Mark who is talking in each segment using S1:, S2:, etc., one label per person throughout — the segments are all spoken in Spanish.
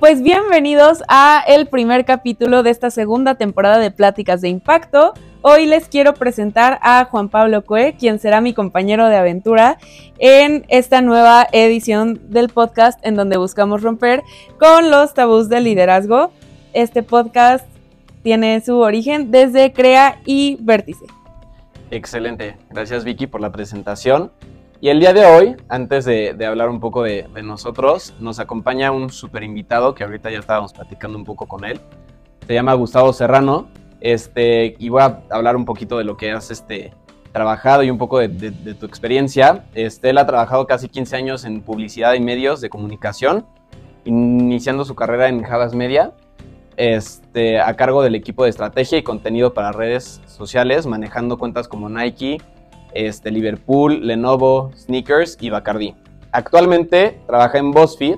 S1: Pues bienvenidos a el primer capítulo de esta segunda temporada de Pláticas de Impacto. Hoy les quiero presentar a Juan Pablo Cue, quien será mi compañero de aventura en esta nueva edición del podcast en donde buscamos romper con los tabús del liderazgo. Este podcast tiene su origen desde Crea y Vértice.
S2: Excelente, gracias Vicky por la presentación. Y el día de hoy, antes de, hablar un poco de, nosotros, nos acompaña un super invitado que ahorita ya estábamos platicando un poco con él. Se llama Gustavo Serrano. Este, y voy a hablar un poquito de lo que has este, trabajado y un poco de, tu experiencia. Este, él ha trabajado casi 15 años en publicidad y medios de comunicación, iniciando su carrera en Javas Media, este, a cargo del equipo de estrategia y contenido para redes sociales, manejando cuentas como Nike, este, Liverpool, Lenovo, Sneakers y Bacardi. Actualmente trabaja en BuzzFeed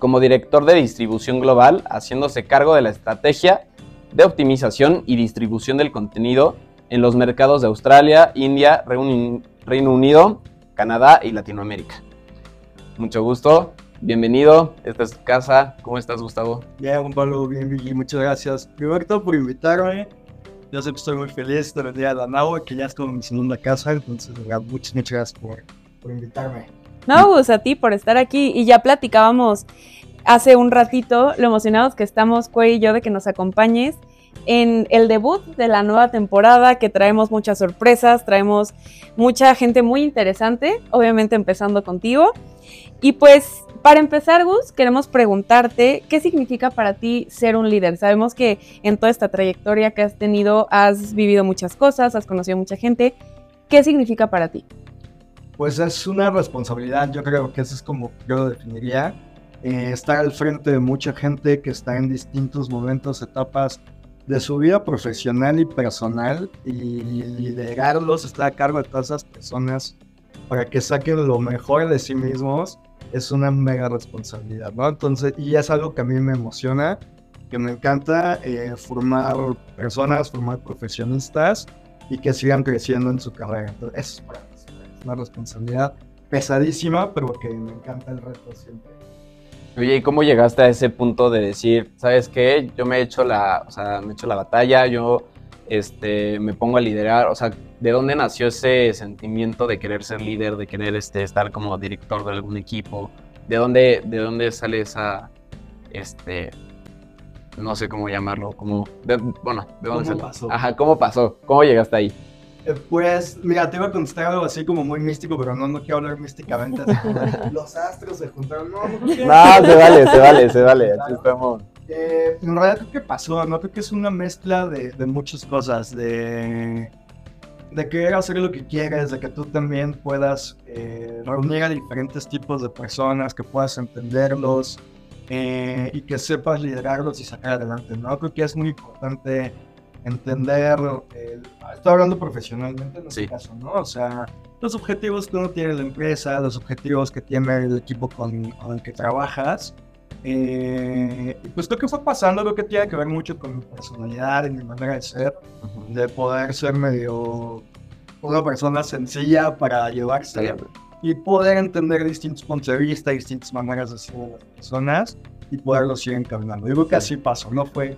S2: como director de distribución global, haciéndose cargo de la estrategia de optimización y distribución del contenido en los mercados de Australia, India, Reino Unido, Canadá y Latinoamérica. Mucho gusto, bienvenido, esta es tu casa. ¿Cómo estás, Gustavo?
S3: Bien, Juan Pablo, bien, bien, muchas gracias. Primero todo por invitarme yo siempre estoy muy feliz de venir a la que ya es como mi segunda casa, entonces muchas, muchas gracias por, por invitarme.
S1: No, pues a ti por estar aquí y ya platicábamos hace un ratito lo emocionados que estamos, Cue y yo, de que nos acompañes en el debut de la nueva temporada, que traemos muchas sorpresas, traemos mucha gente muy interesante, obviamente empezando contigo. Y pues para empezar, Gus, queremos preguntarte qué significa para ti ser un líder. Sabemos que en toda esta trayectoria que has tenido has vivido muchas cosas, has conocido mucha gente. ¿Qué significa para ti?
S3: Pues es una responsabilidad, yo creo que eso es como yo lo definiría. Eh, estar al frente de mucha gente que está en distintos momentos, etapas de su vida profesional y personal y liderarlos, estar a cargo de todas esas personas para que saquen lo mejor de sí mismos es una mega responsabilidad, ¿no? Entonces, y es algo que a mí me emociona, que me encanta eh, formar personas, formar profesionistas y que sigan creciendo en su carrera. Entonces, es una responsabilidad pesadísima, pero que me encanta el reto siempre.
S2: Oye, ¿y cómo llegaste a ese punto de decir, sabes qué, yo me he hecho la, o sea, me he hecho la batalla, yo este, me pongo a liderar, o sea, ¿de dónde nació ese sentimiento de querer ser líder, de querer este, estar como director de algún equipo? ¿De dónde, de dónde sale esa, este, no sé cómo llamarlo, como, bueno, ¿de dónde
S3: ¿Cómo pasó?
S2: Ajá, ¿cómo pasó? ¿Cómo llegaste ahí?
S3: Eh, pues, mira, te iba a contestar algo así como muy místico, pero no, no quiero hablar místicamente. Los astros se juntaron. No, no, no, se
S2: vale, se vale, se vale. Aquí estamos.
S3: Eh, en realidad creo que pasó, ¿no? Creo que es una mezcla de, de muchas cosas, de, de querer hacer lo que quieres, de que tú también puedas eh, reunir a diferentes tipos de personas, que puedas entenderlos eh, y que sepas liderarlos y sacar adelante, ¿no? Creo que es muy importante entender, estoy hablando profesionalmente en este caso, ¿no? O sea, los objetivos que uno tiene en la empresa, los objetivos que tiene el equipo con, con el que trabajas, eh, pues lo que fue pasando, lo que tiene que ver mucho con mi personalidad y mi manera de ser, de poder ser medio una persona sencilla para llevarse y poder entender distintos puntos de vista, distintas maneras de ser de las personas y poderlo seguir encaminando. Yo creo que así pasó, no fue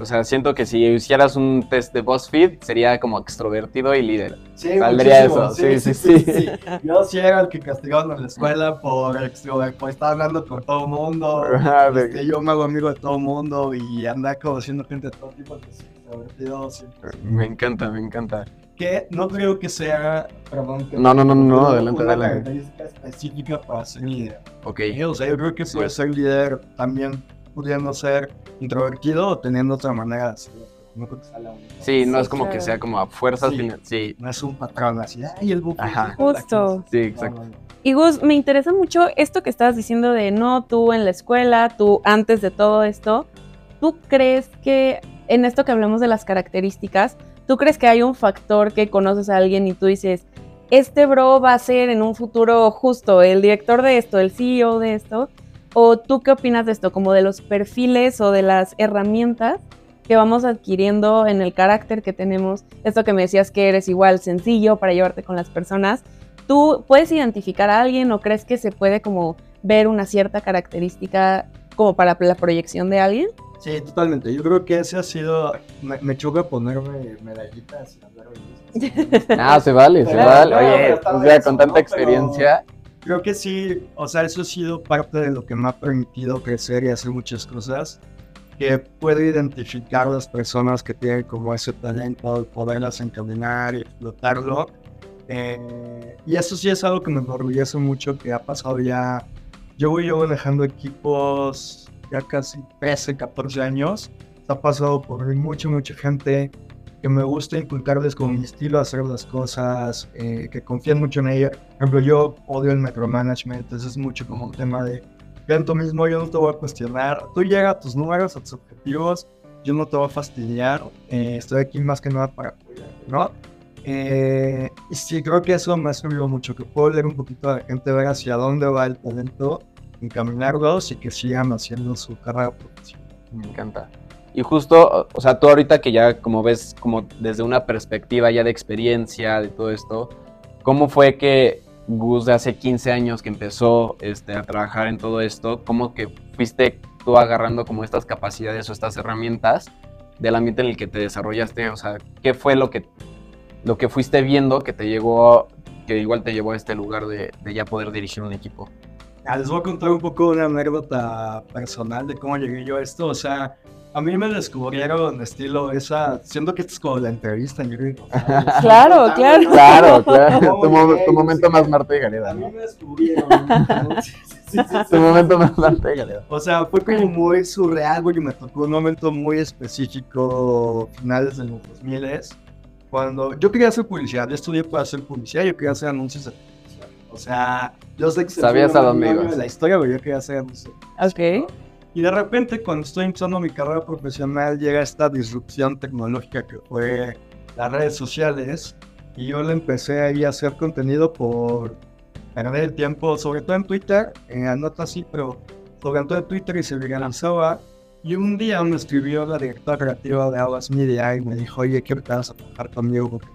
S2: O sea, siento que si hicieras un test de BuzzFeed sería como extrovertido y líder.
S3: Sí, Saldría eso. Sí sí sí, Yo sí era el que castigaban en la escuela por extrovertido, por estar hablando con todo el mundo. Este, yo me hago amigo de todo el mundo y andar conociendo gente de todo tipo, que extrovertido siempre.
S2: Me encanta, me encanta
S3: que no creo que sea, perdón,
S2: no, no, no, no, adelante,
S3: una característica específica para ser líder. Ok. O sea, yo creo que puede ser líder también pudiendo ser introvertido o teniendo otra manera de ser. No creo que sea la única.
S2: Sí, no es como que sea como a fuerzas.
S3: Sí. No es un patrón así, ay, el buque. Ajá.
S1: Justo.
S2: Sí, exacto.
S1: Y Gus, me interesa mucho esto que estabas diciendo de no, tú en la escuela, tú antes de todo esto. ¿Tú crees que en esto que hablamos de las características, ¿Tú crees que hay un factor que conoces a alguien y tú dices, este bro va a ser en un futuro justo el director de esto, el CEO de esto? ¿O tú qué opinas de esto, como de los perfiles o de las herramientas que vamos adquiriendo en el carácter que tenemos? Esto que me decías que eres igual sencillo para llevarte con las personas. ¿Tú puedes identificar a alguien o crees que se puede como ver una cierta característica como para la proyección de alguien.
S3: Sí, totalmente. Yo creo que ese ha sido. Me, me choca ponerme medallitas y hablar de esto.
S2: Ah, se vale, se vale.
S3: claro,
S2: Oye, o sea,
S3: eso,
S2: con tanta
S3: ¿no? Pero-
S2: experiencia.
S3: Creo que sí, o sea, eso ha sido parte de lo que me ha permitido crecer y hacer muchas cosas. Que puedo identificar las personas que tienen como ese talento, poderlas encaminar y explotarlo. Eh, y eso sí es algo que me enorgullece mucho, que ha pasado ya. Yo voy yo manejando equipos ya casi 13, 14 años. Ha pasado por mucha, mucha gente que me gusta inculcarles como mi estilo hacer las cosas, eh, que confían mucho en ella. Por ejemplo, yo odio el micromanagement, entonces es mucho como un tema de, tú mismo, yo no te voy a cuestionar, tú llega a tus números, a tus objetivos, yo no te voy a fastidiar, eh, estoy aquí más que nada para apoyarte, ¿no? Eh, y sí, creo que eso me ha servido mucho, que puedo leer un poquito a la gente, ver hacia dónde va el talento, encaminarlos y que sigan haciendo su carrera profesional.
S2: Me encanta. Y justo, o sea, tú ahorita que ya como ves, como desde una perspectiva ya de experiencia, de todo esto, ¿cómo fue que Gus de hace 15 años que empezó este, a trabajar en todo esto, cómo que fuiste tú agarrando como estas capacidades o estas herramientas del ambiente en el que te desarrollaste? O sea, ¿qué fue lo que, lo que fuiste viendo que te llegó, que igual te llevó a este lugar de, de ya poder dirigir un equipo?
S3: Ah, Les voy a contar un poco una anécdota personal de cómo llegué yo a esto. O sea, a mí me descubrieron estilo esa, siento que esto es como la entrevista. yo creo.
S1: Claro, claro.
S2: Claro, claro.
S3: ¿Cómo
S2: Tu, mo-
S3: llegué?
S2: tu momento más Marta y
S3: A
S2: Gareda,
S3: mí me descubrieron.
S2: Tu momento más Marta y Gareda.
S3: O sea, fue como muy surreal porque me tocó un momento muy específico, finales de los 2000 cuando yo quería hacer publicidad, yo estudié para hacer publicidad, yo quería hacer anuncios. O sea, yo sé que se
S2: Sabías a dónde ibas.
S3: la historia, pero yo quería hacer anuncios.
S1: Ok.
S3: Y de repente, cuando estoy empezando mi carrera profesional, llega esta disrupción tecnológica que fue las redes sociales. Y yo le empecé ahí a hacer contenido por perder el tiempo, sobre todo en Twitter, eh, no tanto así, pero sobre todo en Twitter y se viralizaba. Y un día me escribió la directora creativa de Aguas Media y me dijo, oye, quiero que vas a trabajar conmigo porque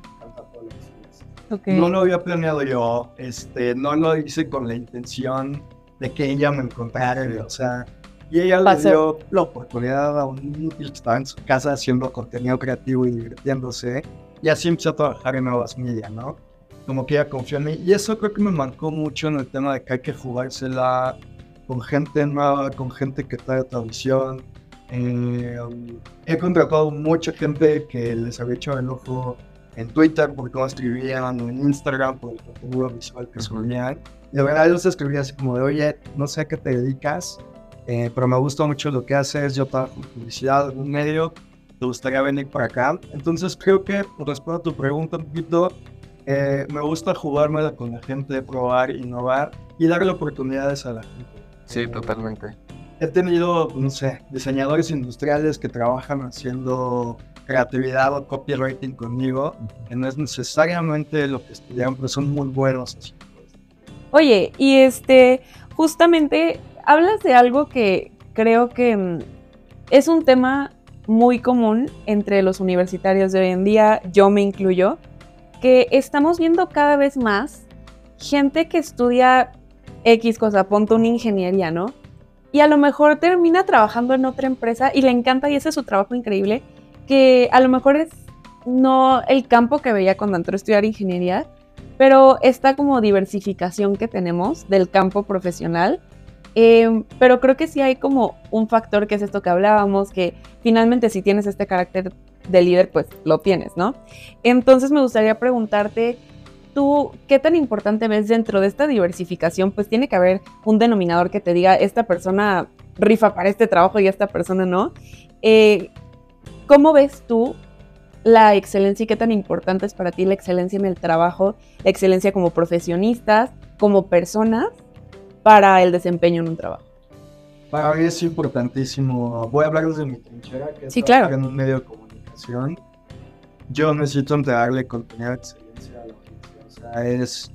S3: haces".
S1: Ok.
S3: No lo había planeado yo, este, no lo hice con la intención de que ella me encontrara, o sea, y ella le
S1: Pasó.
S3: dio la oportunidad a un inútil que estaba en su casa haciendo contenido creativo y divirtiéndose, y así empecé a trabajar en Nuevas Media, ¿no? Como que ella confió en mí, y eso creo que me marcó mucho en el tema de que hay que jugársela con gente nueva, con gente que trae otra visión. Eh, he contratado mucha gente que les había hecho el ojo en Twitter por cómo escribían, o en Instagram por el contenido visual que subían. Y de verdad yo les escribía así como de, oye, no sé a qué te dedicas, eh, pero me gusta mucho lo que haces, yo trabajo en publicidad en un medio, te gustaría venir para acá. Entonces creo que, respondo a tu pregunta un poquito, eh, me gusta jugármela con la gente, probar, innovar y darle oportunidades a la gente.
S2: Sí,
S3: Eh,
S2: totalmente.
S3: He tenido, no sé, diseñadores industriales que trabajan haciendo creatividad o copywriting conmigo, que no es necesariamente lo que estudiaron, pero son muy buenos.
S1: Oye, y este, justamente hablas de algo que creo que mm, es un tema muy común entre los universitarios de hoy en día, yo me incluyo, que estamos viendo cada vez más gente que estudia X cosa, ponte una ingeniería, ¿no? Y a lo mejor termina trabajando en otra empresa y le encanta y ese es su trabajo increíble, que a lo mejor es no el campo que veía cuando entró a estudiar ingeniería, pero esta como diversificación que tenemos del campo profesional. eh, pero creo que sí hay como un factor que es esto que hablábamos, que finalmente si tienes este carácter de líder, pues lo tienes, ¿no? Entonces me gustaría preguntarte, tú, ¿qué tan importante ves dentro de esta diversificación? Pues tiene que haber un denominador que te diga, esta persona rifa para este trabajo y esta persona no. Eh, ¿Cómo ves tú la excelencia y qué tan importante es para ti la excelencia en el trabajo, la excelencia como profesionistas, como personas, para el desempeño en un trabajo?
S3: Para mí es importantísimo. Voy a hablar desde mi trinchera, que es
S1: Sí, claro.
S3: en un medio de comunicación. Yo necesito entregarle contenido de excelencia a la audiencia. O sea, es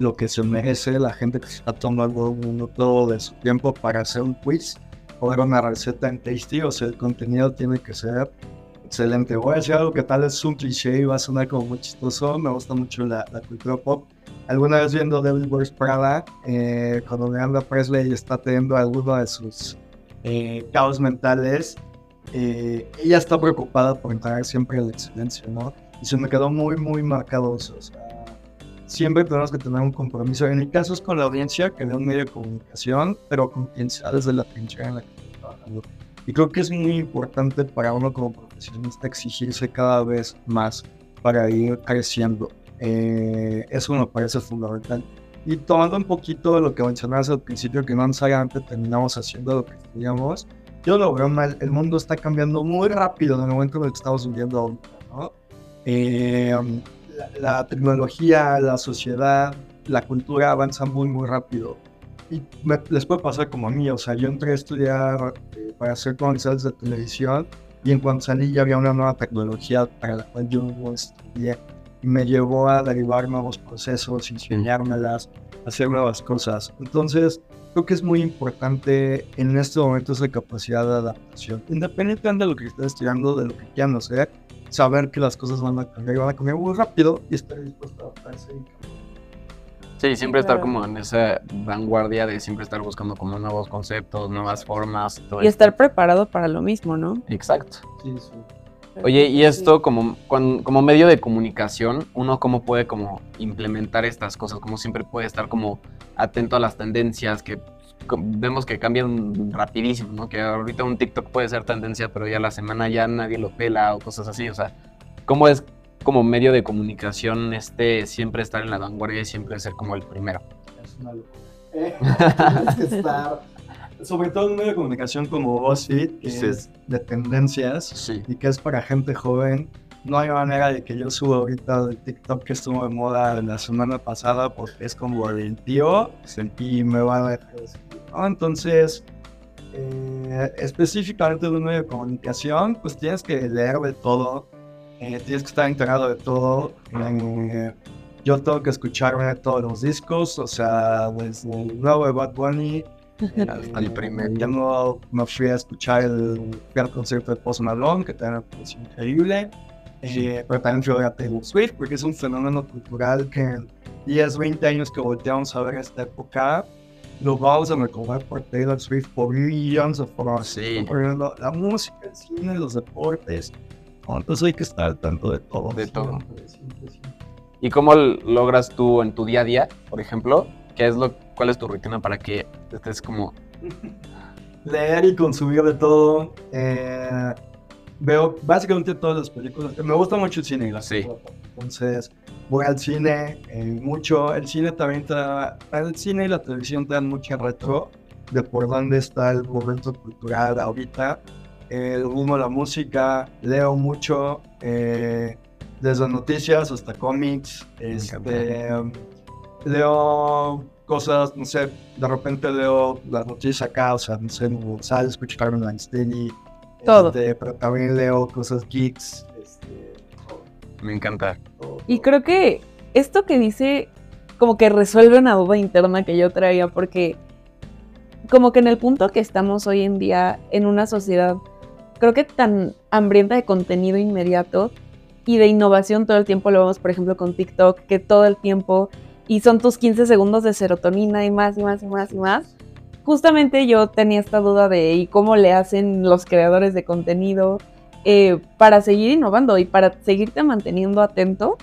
S3: lo que se merece la gente que se está tomando un minuto de su tiempo para hacer un quiz o ver una receta en Tasty. O sea, el contenido tiene que ser excelente. Voy a decir algo que tal es un cliché y va a sonar como muy chistoso. Me gusta mucho la, la cultura pop. Alguna vez viendo Devil Wears Prada, eh, cuando Leandra Presley está teniendo alguno de sus eh, caos mentales, eh, ella está preocupada por entrar siempre a la excelencia, ¿no? Y se me quedó muy, muy marcado eso. O sea, siempre tenemos que tener un compromiso. En mi caso es con la audiencia, que de un medio de comunicación, pero con quien sea desde la trinchera en la que estoy trabajando. Y creo que es muy importante para uno como profesionista exigirse cada vez más para ir creciendo. Eh, eso me parece fundamental. Y tomando un poquito de lo que mencionabas al principio, que no necesariamente terminamos haciendo lo que estudiamos, yo lo veo mal. El mundo está cambiando muy rápido en el momento en el que estamos viviendo ahorita, ¿no? Eh, la, tecnología, la sociedad, la cultura avanza muy, muy rápido. Y les puede pasar como a mí, o sea, yo entré a estudiar eh, para hacer comerciales de televisión y en cuanto salí ya había una nueva tecnología para la cual yo no estudié y me llevó a derivar nuevos procesos, enseñármelas, hacer nuevas cosas. Entonces, creo que es muy importante en este momento esa capacidad de adaptación, independientemente de lo que estés estudiando, de lo que quieran hacer, saber que las cosas van a cambiar y van a cambiar muy rápido y estar dispuesto a adaptarse.
S2: Sí, siempre estar como en esa vanguardia de siempre estar buscando como nuevos conceptos, nuevas formas.
S1: y estar preparado para lo mismo, ¿no?
S2: Exacto. Sí, sí. Oye, y esto como, como medio de comunicación, uno cómo puede como implementar estas cosas, como siempre puede estar como atento a las tendencias que vemos que cambian rapidísimo, ¿no? Que ahorita un TikTok puede ser tendencia, pero ya la semana ya nadie lo pela o cosas así, o sea, ¿cómo es como medio de comunicación este siempre estar en la vanguardia y siempre ser como el primero?
S3: Es una locura. Eh, que estar sobre todo en un medio de comunicación como BuzzFeed, que es de tendencias y que es para gente joven, no hay manera de que yo suba ahorita el TikTok que estuvo de moda la semana pasada porque es como el tío y me va a ver. Entonces, eh, específicamente de un medio de comunicación, pues tienes que leer de todo, eh, tienes que estar enterado de todo. Eh, yo tengo que escucharme todos los discos, o sea, desde el nuevo de Bad Bunny hasta el primer. Ya no me fui a escuchar el, el concierto de Post Malone, que también es increíble. Eh, pero también fui a Taylor Swift, porque es un fenómeno cultural que en 10, 20 años que volteamos a ver esta época, lo vamos a recordar por Taylor Swift por millones de formas. Sí. La música, el cine, los deportes. Entonces hay que estar al tanto de todo.
S2: De todo. ¿Y cómo logras tú en tu día a día, por ejemplo, qué es lo ¿Cuál es tu rutina para que estés como...
S3: Leer y consumir de todo. Eh, veo básicamente todas las películas. Me gusta mucho el cine y la sí. Entonces, voy al cine eh, mucho. El cine también te da, El cine y la televisión te dan mucha retro de por dónde está el momento cultural ahorita. El ritmo de la música. Leo mucho. Eh, desde noticias hasta cómics. Este, leo cosas, no sé, de repente leo las noticias acá, o sea, no sé, González, escucho Carmen Weinstein
S1: todo.
S3: Este, pero también leo cosas geeks. Este,
S2: Me encanta.
S1: Y creo que esto que dice como que resuelve una duda interna que yo traía, porque como que en el punto que estamos hoy en día en una sociedad, creo que tan hambrienta de contenido inmediato y de innovación todo el tiempo, lo vemos por ejemplo con TikTok, que todo el tiempo y son tus 15 segundos de serotonina y más y más y más y más. Justamente yo tenía esta duda de ¿y cómo le hacen los creadores de contenido eh, para seguir innovando y para seguirte manteniendo atento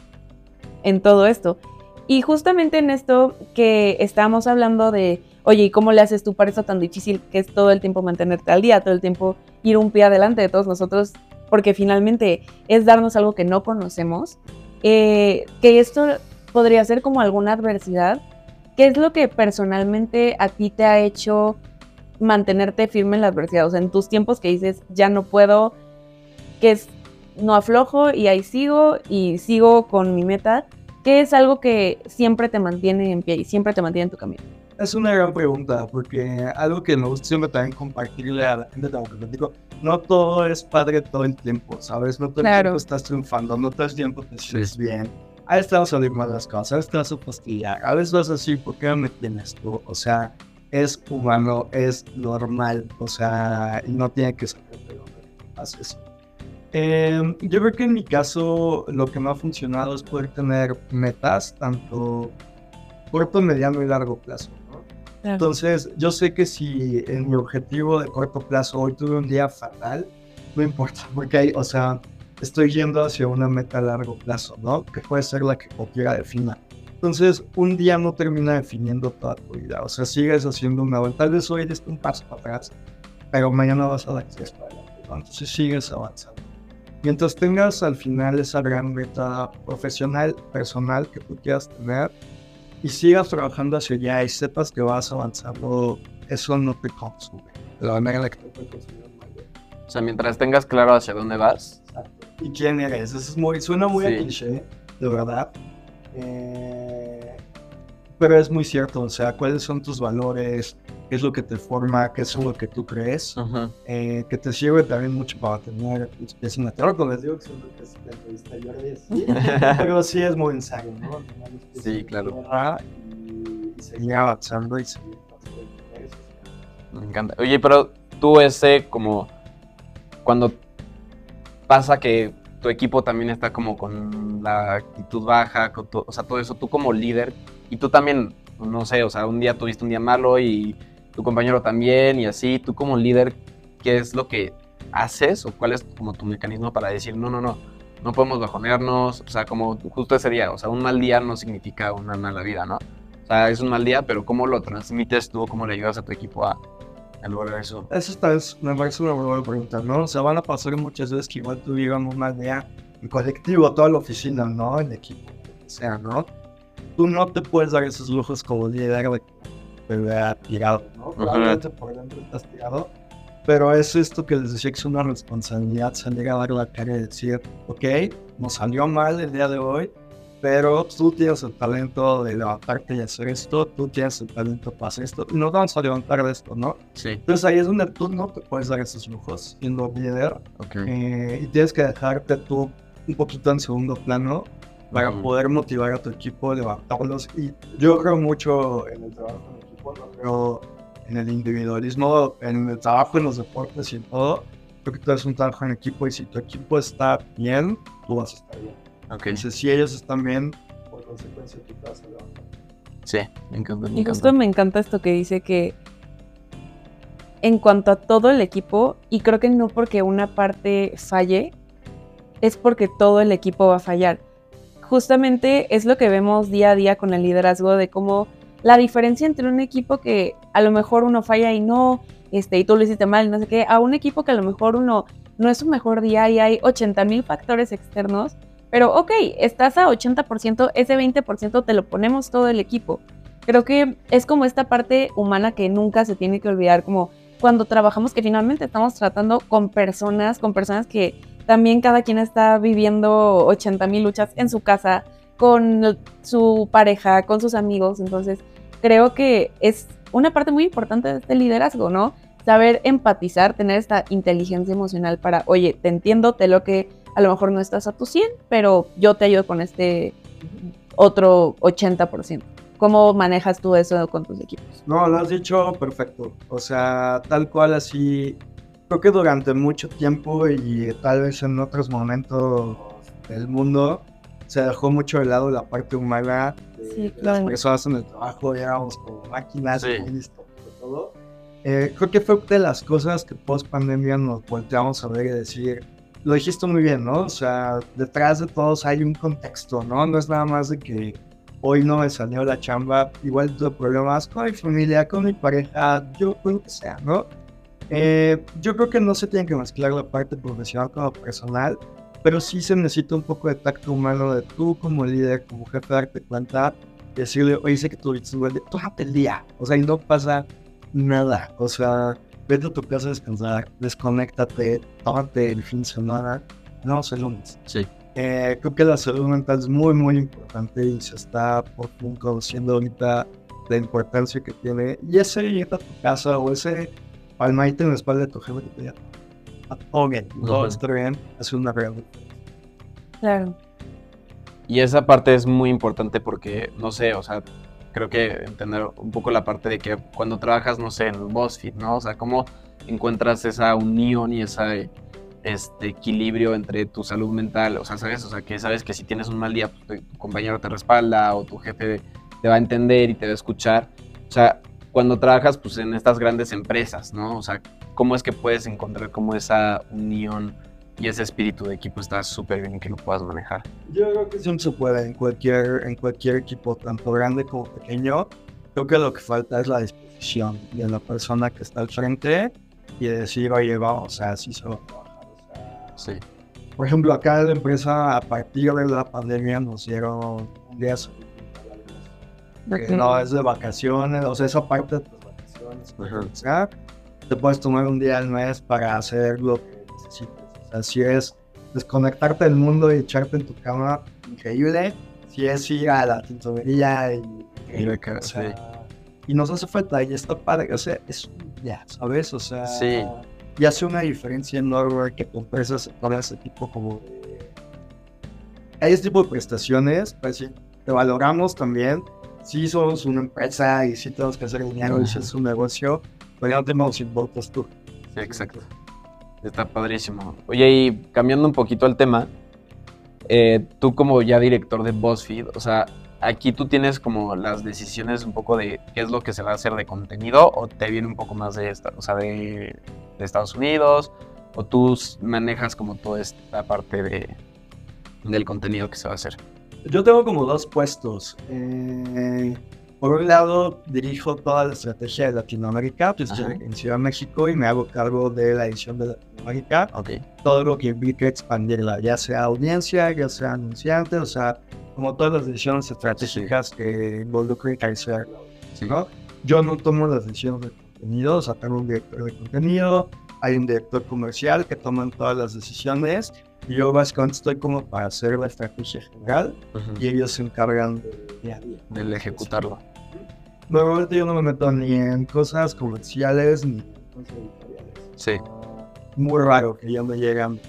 S1: en todo esto? Y justamente en esto que estábamos hablando de, oye, ¿y cómo le haces tú para eso tan difícil que es todo el tiempo mantenerte al día, todo el tiempo ir un pie adelante de todos nosotros? Porque finalmente es darnos algo que no conocemos. Eh, que esto podría ser como alguna adversidad. ¿Qué es lo que personalmente a ti te ha hecho mantenerte firme en la adversidad? O sea, en tus tiempos que dices, ya no puedo, que es, no aflojo y ahí sigo y sigo con mi meta. ¿Qué es algo que siempre te mantiene en pie y siempre te mantiene en tu camino?
S3: Es una gran pregunta, porque algo que nos gusta siempre también compartirle a la gente digo, no todo es padre todo el tiempo, ¿sabes? No todo el tiempo estás triunfando, no todo el tiempo te sientes bien a veces vas a salir mal las cosas, a veces te vas a fastidiar, a veces vas a decir, ¿por qué me tienes tú? O sea, es humano, es normal, o sea, no tiene que ser haces. Eh, yo creo que en mi caso lo que me ha funcionado es poder tener metas, tanto corto, mediano y largo plazo. ¿no? Entonces, yo sé que si en mi objetivo de corto plazo hoy tuve un día fatal, no importa, porque hay, o sea, estoy yendo hacia una meta a largo plazo, ¿no? Que puede ser la que cualquiera defina. Entonces, un día no termina definiendo toda tu vida. O sea, sigues haciendo una vuelta. Tal vez hoy diste un paso para atrás, pero mañana vas a dar tres para adelante. ¿no? Entonces, sigues avanzando. Mientras tengas al final esa gran meta profesional, personal que tú quieras tener y sigas trabajando hacia allá y sepas que vas avanzando, eso no te consume. La manera en la que te puede consumir.
S2: O sea, mientras tengas claro hacia dónde vas.
S3: ¿Y quién eres? Eso es muy, suena muy a
S2: Sí.
S3: cliché, de verdad. Eh, pero es muy cierto, o sea, cuáles son tus valores, qué es lo que te forma, qué es lo que tú crees,
S2: Ujú.
S3: eh, que te sirve también mucho para tener la tierra. Como les digo que siento que es la entrevista yo sí, pero sí es muy necesario, ¿no?
S2: Sí, claro.
S3: Y, y seguir avanzando y seguir.
S2: Me encanta. Oye, pero tú ese como cuando pasa que tu equipo también está como con la actitud baja, o sea, todo eso, tú como líder y tú también, no sé, o sea, un día tuviste un día malo y tu compañero también y así, tú como líder, ¿qué es lo que haces o cuál es como tu mecanismo para decir, no, no, no, no podemos bajonearnos, o sea, como justo ese día, o sea, un mal día no significa una mala vida, ¿no? O sea, es un mal día, pero ¿cómo lo transmites tú? ¿Cómo le ayudas a tu equipo a, a lograr eso?
S3: Eso esta vez me parece una buena pregunta, ¿no? O sea, van a pasar muchas veces que igual tuvieron un mal día en colectivo, toda la oficina, ¿no? En equipo, o sea, ¿no? Tú no te puedes dar esos lujos como líder de ver tirado, ¿no? Probablemente por dentro estás tirado, pero es esto que les decía que es una responsabilidad salir a dar la cara y decir, ok, nos salió mal el día de hoy, pero tú tienes el talento de levantarte y hacer esto, tú tienes el talento para hacer esto, y nos vamos a levantar de esto, ¿no?
S2: Sí,
S3: Entonces ahí es donde tú no te puedes dar esos lujos siendo líder
S2: ok.
S3: eh, y tienes que dejarte tú un poquito en segundo plano para poder motivar a tu equipo, levantarlos. Y yo creo mucho en el trabajo en equipo, no creo en el individualismo, en el trabajo en los deportes y en todo. Creo que todo es un trabajo en equipo y si tu equipo está bien, tú vas a estar bien.
S2: Ok,
S3: Entonces, si ellos están bien, por consecuencia tú levantar.
S2: sí, me encanta. me
S1: Y
S2: encanta.
S1: justo me encanta esto que dice que en cuanto a todo el equipo, y creo que no porque una parte falle, es porque todo el equipo va a fallar. Justamente es lo que vemos día a día con el liderazgo de cómo la diferencia entre un equipo que a lo mejor uno falla y no, este, y tú lo hiciste mal, no sé qué, a un equipo que a lo mejor uno no es su mejor día y hay 80 mil factores externos, pero ok, estás a 80%, ese 20% te lo ponemos todo el equipo. Creo que es como esta parte humana que nunca se tiene que olvidar, como cuando trabajamos que finalmente estamos tratando con personas, con personas que también cada quien está viviendo 80 mil luchas en su casa, con su pareja, con sus amigos. Entonces, creo que es una parte muy importante de este liderazgo, ¿no? Saber empatizar, tener esta inteligencia emocional para, oye, te entiendo, te lo que a lo mejor no estás a tu 100, pero yo te ayudo con este otro 80%. ¿Cómo manejas tú eso con tus equipos?
S3: No, lo has dicho perfecto. O sea, tal cual así. Creo que durante mucho tiempo y tal vez en otros momentos del mundo se dejó mucho de lado la parte humana de,
S1: Sí,
S3: de las
S1: claro.
S3: personas en el trabajo, ya éramos como máquinas
S2: Sí.
S3: y listo, todo. Eh, creo que fue de las cosas que post pandemia nos volteamos a ver y decir, lo dijiste muy bien, ¿no? O sea, detrás de todos hay un contexto, ¿no? No es nada más de que hoy no me salió la chamba, igual tuve problemas con mi familia, con mi pareja, yo con lo que sea, ¿no? Eh, yo creo que no se tiene que mezclar la parte profesional con lo personal, pero sí se necesita un poco de tacto humano de tú como líder, como jefe, darte cuenta, y decirle, oye, sé que tuviste un buen día, tómate el día, o sea, y no pasa nada, o sea, vete a tu casa a descansar, desconéctate, tómate el fin de semana, no, es el lunes.
S2: Sí.
S3: Eh, creo que la salud mental es muy, muy importante y se está por fin conociendo ahorita la importancia que tiene. Y ese ir a tu casa o ese palmadita en la espalda de tu jefe que te diga, "Ah, todo bien, todo está bien, es una realidad.
S1: Claro.
S2: Y esa parte es muy importante porque, no sé, o sea, creo que entender un poco la parte de que cuando trabajas, no sé, en BuzzFeed, ¿no? O sea, cómo encuentras esa unión y ese este, equilibrio entre tu salud mental, o sea, ¿sabes? O sea, que sabes que si tienes un mal día, pues, tu, compañero te respalda o tu jefe te va a entender y te va a escuchar. O sea, cuando trabajas pues en estas grandes empresas, ¿no? O sea, ¿cómo es que puedes encontrar como esa unión y ese espíritu de equipo está súper bien que lo puedas manejar?
S3: Yo creo que siempre se puede en cualquier, en cualquier equipo, tanto grande como pequeño. Creo que lo que falta es la disposición de la persona que está al frente y de decir, oye, vamos, o sea, así se va a trabajar. O sea,
S2: Sí.
S3: Por ejemplo, acá en la empresa, a partir de la pandemia, nos dieron un día sabático. Que no es de vacaciones, o sea, esa parte de tus vacaciones. O sea, te puedes tomar un día al mes para hacer lo que necesites. O sea, si es desconectarte del mundo y echarte en tu cama, increíble. Si es ir a la tintorería y,
S2: que-
S3: o sea, y nos hace falta y está padre, o sea, es un día, ¿sabes? O sea,
S2: Sí.
S3: y hace una diferencia enorme que tome ese tipo como de... Hay este tipo de prestaciones, pues sí, te valoramos también. Sí somos una empresa y sí tenemos que hacer dinero y sí es un negocio, pero ya no tenemos importas tú.
S2: Sí, exacto. Está padrísimo. Oye, y cambiando un poquito el tema, eh, tú como ya director de BuzzFeed, o sea, aquí tú tienes como las decisiones un poco de qué es lo que se va a hacer de contenido o te viene un poco más de esta, o sea, de, Estados Unidos o tú manejas como toda esta parte de del contenido que se va a hacer.
S3: Yo tengo como dos puestos. Eh, por un lado, dirijo toda la estrategia de Latinoamérica, pues
S2: Ajá.
S3: en Ciudad de México, y me hago cargo de la edición de Latinoamérica.
S2: Ok.
S3: todo lo que implica expandirla, ya sea audiencia, ya sea anunciante, o sea, como todas las decisiones estratégicas que involucren crecer.
S2: Sí.
S3: ¿no? Yo no tomo las decisiones de contenido, o sea, tengo un director de contenido, hay un director comercial que toman todas las decisiones, yo básicamente estoy como para hacer la estrategia general,
S2: Ujú.
S3: y ellos se encargan del día a día.
S2: Del ejecutarlo.
S3: Normalmente yo no me meto ni en cosas comerciales ni en cosas editoriales.
S2: Sí.
S3: Muy raro que ya me llegan.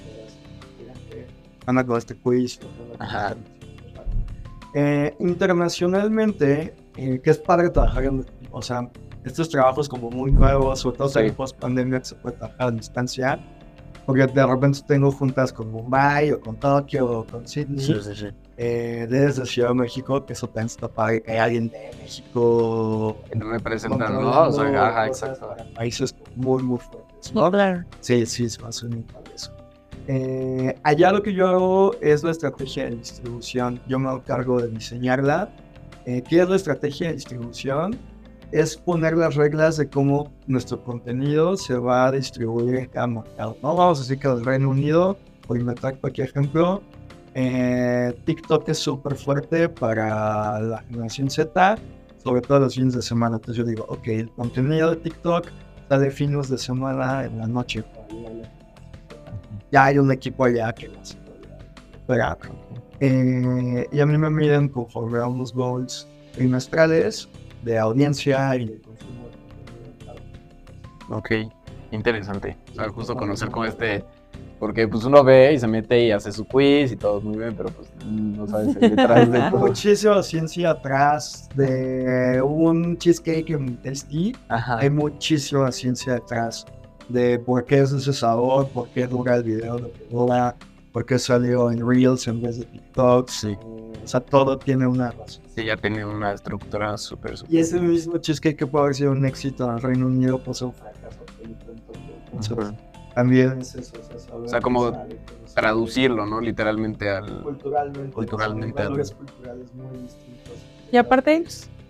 S3: Anda con este quiz.
S2: Ajá.
S3: Eh, internacionalmente, eh, que es padre trabajar en, o sea, estos trabajos como muy nuevos, sobre todo
S2: Sí.
S3: en post pandemia que se puede trabajar a distancia, porque de repente tengo juntas con Mumbai o con Tokio o con Sydney,
S2: Sí, sí, sí.
S3: eh, desde Ciudad de México, que eso también está padre, que hay alguien de México
S2: Representan, ¿no? O sea, ajá, exacto.
S3: Países muy, muy fuertes, ¿no? Sí, sí, hace muy padre eso. Eh, allá lo que yo hago es la estrategia de distribución. Yo me hago cargo de diseñarla. Eh, ¿Qué es la estrategia de distribución? Es poner las reglas de cómo nuestro contenido se va a distribuir en cada mercado. ¿no? Vamos a decir que en el Reino Unido, por inventar cualquier ejemplo, eh, TikTok es súper fuerte para la generación Z, sobre todo los fines de semana. Entonces yo digo, ok, el contenido de TikTok de fines de semana en la noche. Ya hay un equipo allá que lo hace. Pero, eh, y a mí me miden conforme a unos goals trimestrales de audiencia y de consumo.
S2: Ok, interesante. O sea, justo conocer como este. Porque pues uno ve y se mete y hace su quiz y todo muy bien, pero pues no sabes el detrás de
S3: Hay
S2: todo.
S3: muchísima ciencia atrás de un cheesecake en Tasty.
S2: Ajá.
S3: Hay muchísima ciencia detrás de por qué es ese sabor, por qué dura el video lo que dura, por qué salió en Reels en vez de TikTok.
S2: Sí.
S3: O sea, todo tiene una razón.
S2: Sí, ya tiene una estructura súper, súper.
S3: Y ese mismo cheesecake que puede haber sido un éxito en el Reino Unido, pues un fracaso. Entonces, también es eso. O sea, saber
S2: O sea, como. Traducirlo, ¿no? Literalmente al.
S3: Culturalmente.
S2: Culturalmente,
S3: valores culturales muy distintos.
S1: Y aparte,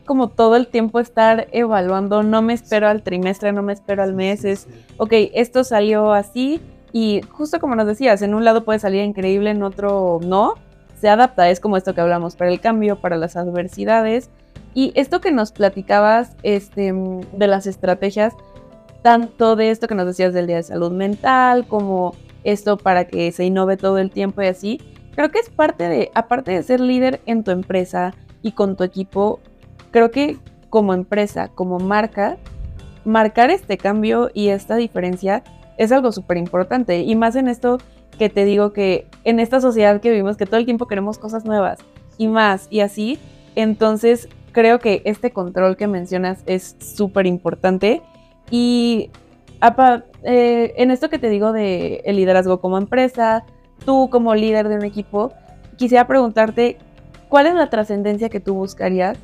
S1: como todo el tiempo estar evaluando, no me espero al trimestre, no me espero al mes, es, ok, esto salió así y justo como nos decías, en un lado puede salir increíble, en otro no, se adapta, es como esto que hablamos, para el cambio, para las adversidades. Y esto que nos platicabas este, de las estrategias, tanto de esto que nos decías del Día de Salud Mental, como esto para que se innove todo el tiempo y así, creo que es parte de, aparte de ser líder en tu empresa y con tu equipo, creo que como empresa, como marca, marcar este cambio y esta diferencia es algo súper importante. Y más en esto que te digo que en esta sociedad que vivimos, que todo el tiempo queremos cosas nuevas y más y así, entonces creo que este control que mencionas es súper importante. Y apa- eh, en esto que te digo de el liderazgo como empresa, tú como líder de un equipo, quisiera preguntarte, ¿cuál es la trascendencia que tú buscarías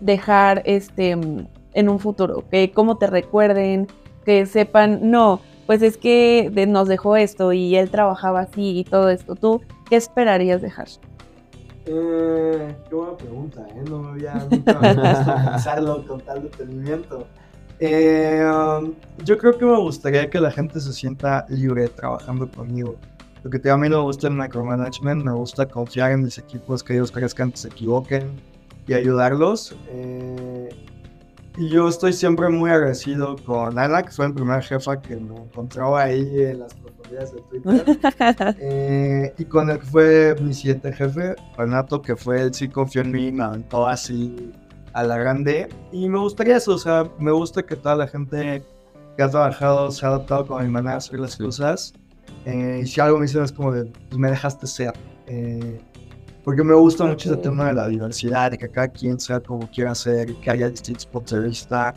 S1: dejar este, en un futuro, que cómo te recuerden, que sepan, no, pues es que de- nos dejó esto y él trabajaba así y todo esto. ¿Tú qué esperarías dejar?
S3: Eh, qué buena pregunta, ¿eh? No me había nunca pensarlo con tal detenimiento. Eh, um, yo creo que me gustaría que la gente se sienta libre trabajando conmigo. Porque te- a mí me gusta el micromanagement, me gusta confiar en mis equipos, que ellos crezcan, que se equivoquen y ayudarlos. Eh, yo estoy siempre muy agradecido con Ana, que fue mi primera jefa que me encontró ahí en las profundidades de Twitter. Eh, y con el que fue mi siguiente jefe, Renato, que fue él sí confió en mí, me aventó así a la grande. Y me gustaría eso, o sea, me gusta que toda la gente que ha trabajado se ha adaptado con mi manera de hacer las cosas. Eh, y si algo me dicen es como de, pues me dejaste ser. Eh, porque me gusta mucho ese tema de la diversidad, de que cada quien sea como quiera ser, que haya distintos puntos de vista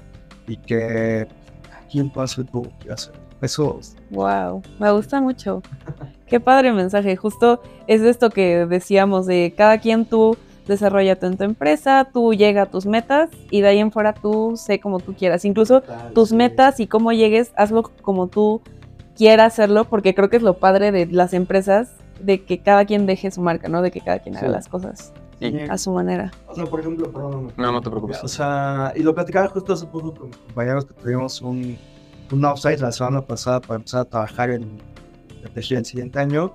S3: y que cada quien pueda ser como quiera ser. Eso
S1: Wow, me gusta mucho. Qué padre mensaje. Justo es esto que decíamos de cada quien tú desarrollate en tu empresa, tú llega a tus metas y de ahí en fuera tú sé como tú quieras. Incluso tus
S3: sí.
S1: metas y cómo llegues, hazlo como tú quieras hacerlo, porque creo que es lo padre de las empresas, de que cada quien deje su marca, ¿no? De que cada quien haga
S2: Sí.
S1: las cosas
S2: Sí.
S1: a su manera.
S3: O sea, por ejemplo, perdón.
S2: No, no te preocupes.
S3: O sea, y lo platicaba justo hace poco con mis compañeros que tuvimos un, un offsite la semana pasada para empezar a trabajar en el siguiente año.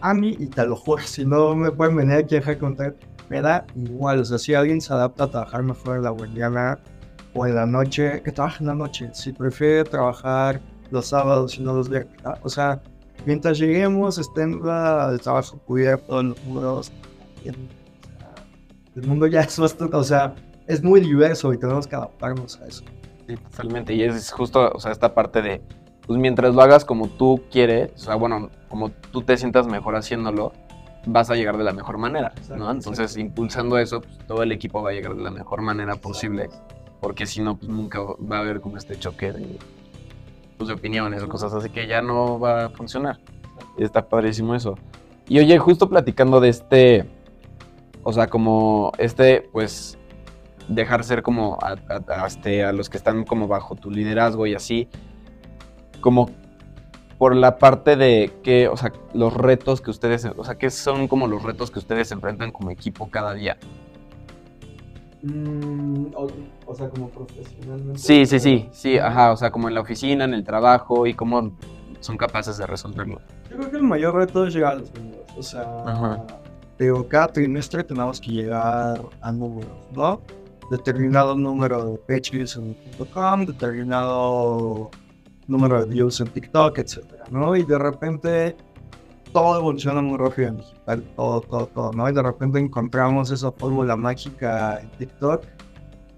S3: A mí, y te lo juro, si no me pueden venir aquí a dejar contar, me da igual. O sea, si alguien se adapta a trabajar mejor en la mañana o en la noche, que trabaje en la noche. Si prefiere trabajar los sábados y no los viernes. O sea, mientras lleguemos, estén la- el trabajo cubierto, los o sea, El mundo ya es bastante, o sea, es muy diverso y tenemos que adaptarnos a eso.
S2: Sí, totalmente. Y es justo, o sea, esta parte de, pues mientras lo hagas como tú quieres, o sea, bueno, como tú te sientas mejor haciéndolo, vas a llegar de la mejor manera,
S3: Exacto,
S2: ¿no? Entonces, impulsando eso, pues, todo el equipo va a llegar de la mejor manera posible, porque si no, pues nunca va a haber como este choque de, de opiniones o cosas así que ya no va a funcionar. Y está padrísimo eso. Y oye, justo platicando de este, o sea, como este, pues, dejar ser como a, a- a este, a los que están como bajo tu liderazgo y así, como por la parte de que, o sea, los retos que ustedes, o sea, que son como los retos que ustedes enfrentan como equipo cada día.
S3: Mm, o, sea, como profesionalmente.
S2: Sí, sí, sí, sí, ajá, o sea, como en la oficina, en el trabajo y cómo son capaces de resolverlo.
S3: Yo creo que el mayor reto es llegar a los números. O sea,
S2: Ajá.
S3: digo, cada trimestre tenemos que llegar a números, ¿no? Determinado número de page views en .com, determinado número de views en TikTok, etcétera, ¿no? Y de repente todo evoluciona muy rápido en digital, todo, todo, todo, ¿no? Y de repente encontramos esa fórmula mágica en TikTok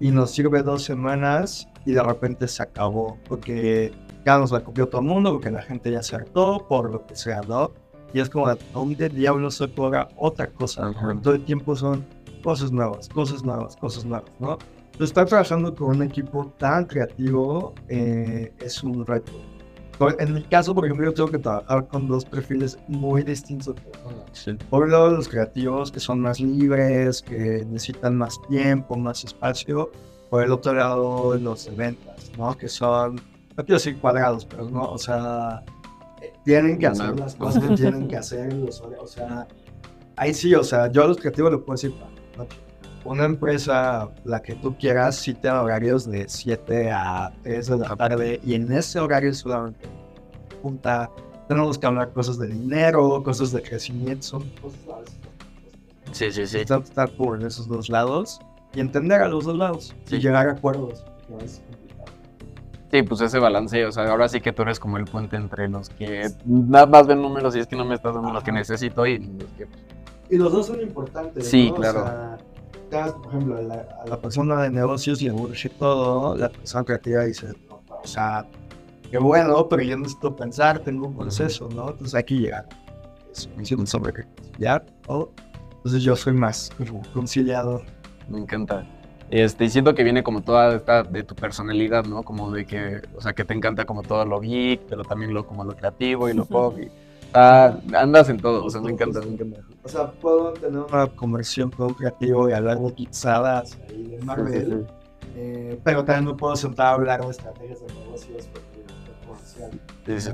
S3: y nos sirve dos semanas y de repente se acabó porque ya nos la copió todo el mundo, porque la gente ya se hartó, por lo que sea, ¿no? Y es como, ¿dónde diablos se cobra otra cosa?
S2: Ajá.
S3: Porque Todo el tiempo son cosas nuevas, cosas nuevas, cosas nuevas, ¿no? Entonces, estar trabajando con un equipo tan creativo eh, es un reto. En mi caso, por ejemplo, yo tengo que trabajar con dos perfiles muy distintos. personas. Por un lado, los creativos que son más libres, que necesitan más tiempo, más espacio. Por el otro lado, los de ventas, ¿no? Que son, no quiero decir cuadrados, pero no, o sea, eh, tienen que hacer las cosas que tienen que hacer. los o sea, ahí sí, o sea, yo a los creativos les puedo decir, "Pa, no, una empresa, la que tú quieras, sí te da horarios de 7 a 3 de la tarde y en ese horario solamente punta, tenemos que hablar cosas de dinero, cosas de crecimiento, son cosas
S2: Sí, sí, sí.
S3: Estar por esos dos lados y entender a los dos lados
S2: Sí.
S3: y llegar a acuerdos.
S2: Sí, pues ese balance, o sea, ahora sí que tú eres como el puente entre los que nada más ven números y es que no me estás dando los que necesito y los que
S3: Y los dos son importantes.
S2: Sí,
S3: ¿no?
S2: claro.
S3: O sea, por ejemplo, a la, a la persona de negocios y el bullshit todo, la persona creativa dice, no, o sea, qué bueno, pero yo necesito pensar, tengo un proceso, ¿no? Entonces hay que llegar. Es un sobre conciliar todo. Entonces yo soy más conciliador.
S2: Me encanta. Este, y siento que viene como toda esta de tu personalidad, ¿no? Como de que, o sea, que te encanta como todo lo geek, pero también lo como lo creativo y lo pop. Y, ah, andas en todo, o sea, me encanta, me encanta.
S3: O sea, puedo tener una conversión con un creativo y hablar de pizzadas y de Marvel. Eh, pero también me puedo sentar a hablar de estrategias de negocios. porque.
S2: Sí.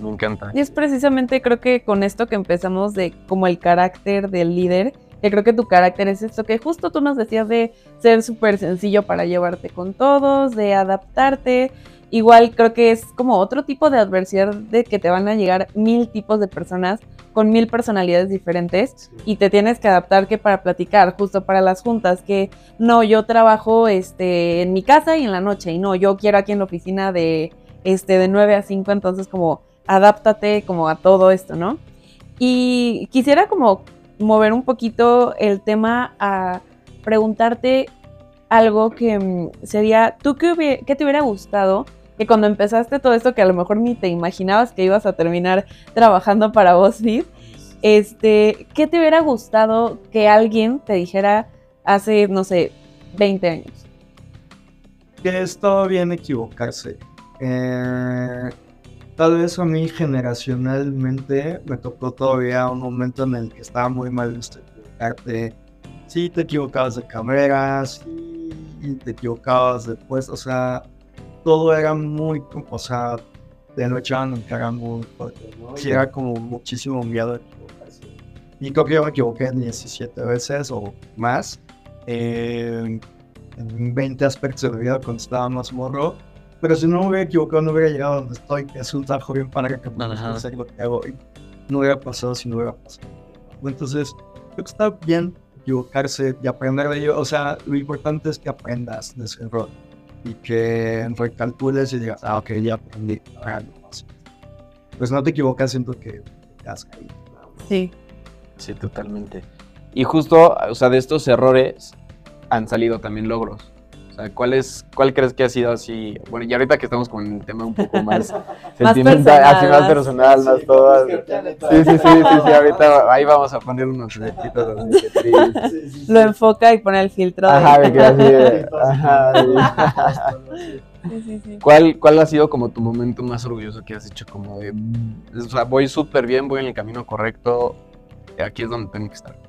S3: Me
S2: encanta.
S1: Y es precisamente creo que con esto que empezamos de como el carácter del líder, que creo que tu carácter es esto que justo tú nos decías de ser súper sencillo para llevarte con todos, de adaptarte. Igual creo que es como otro tipo de adversidad de que te van a llegar mil tipos de personas con mil personalidades diferentes
S3: Sí.
S1: y te tienes que adaptar que para platicar, justo para las juntas, que no, yo trabajo este, en mi casa y en la noche, y no, yo quiero aquí en la oficina de, este, de 9 a 5, entonces como adáptate como a todo esto, ¿no? Y quisiera como mover un poquito el tema a preguntarte algo que mm, sería, ¿tú qué, qué te hubiera gustado que cuando empezaste todo esto que a lo mejor ni te imaginabas que ibas a terminar trabajando para BuzzFeed, este, ¿qué te hubiera gustado que alguien te dijera hace, no sé, 20 años?
S3: que es todo bien equivocarse. Eh, tal vez a mí generacionalmente me tocó todavía un momento en el que estaba muy mal visto equivocarte. Sí, te equivocabas de carreras, sí, te equivocabas de puestos, o sea, todo era muy, o sea, te lo echaban en cara muy fuerte, ¿no? Y era como muchísimo miedo de equivocarse. Y creo que yo me equivoqué 17 veces o más. Eh, en 20 aspectos de vida cuando estaba más morro. Pero si no me hubiera equivocado, no hubiera llegado a donde estoy, que es un trabajo bien para que
S2: Ajá.
S3: hacer lo que hago hoy. No hubiera pasado si no hubiera pasado. Entonces, creo que está bien equivocarse y aprender de ello. O sea, lo importante es que aprendas de ese error y que recalcules y digas, ah, ok, ya aprendí. Pues no te equivocas, siento que te has caído.
S1: Sí.
S2: Sí, totalmente. Y justo, o sea, de estos errores han salido también logros. O sea, ¿cuál, es, ¿cuál crees que ha sido así? Bueno, y ahorita que estamos con el tema un poco más sentimental,
S1: personal,
S2: así más personal, más todo. Sí, sí, sí, sí, sí, ahorita ahí vamos a poner unos así tristes.
S1: Lo enfoca y pone el filtro.
S2: Ajá, me quedé así de- ajá, sí.
S1: Sí, sí, sí.
S2: ¿Cuál, ¿Cuál ha sido como tu momento más orgulloso que has hecho? Como de, o sea, voy súper bien, voy en el camino correcto, aquí es donde tengo que estar.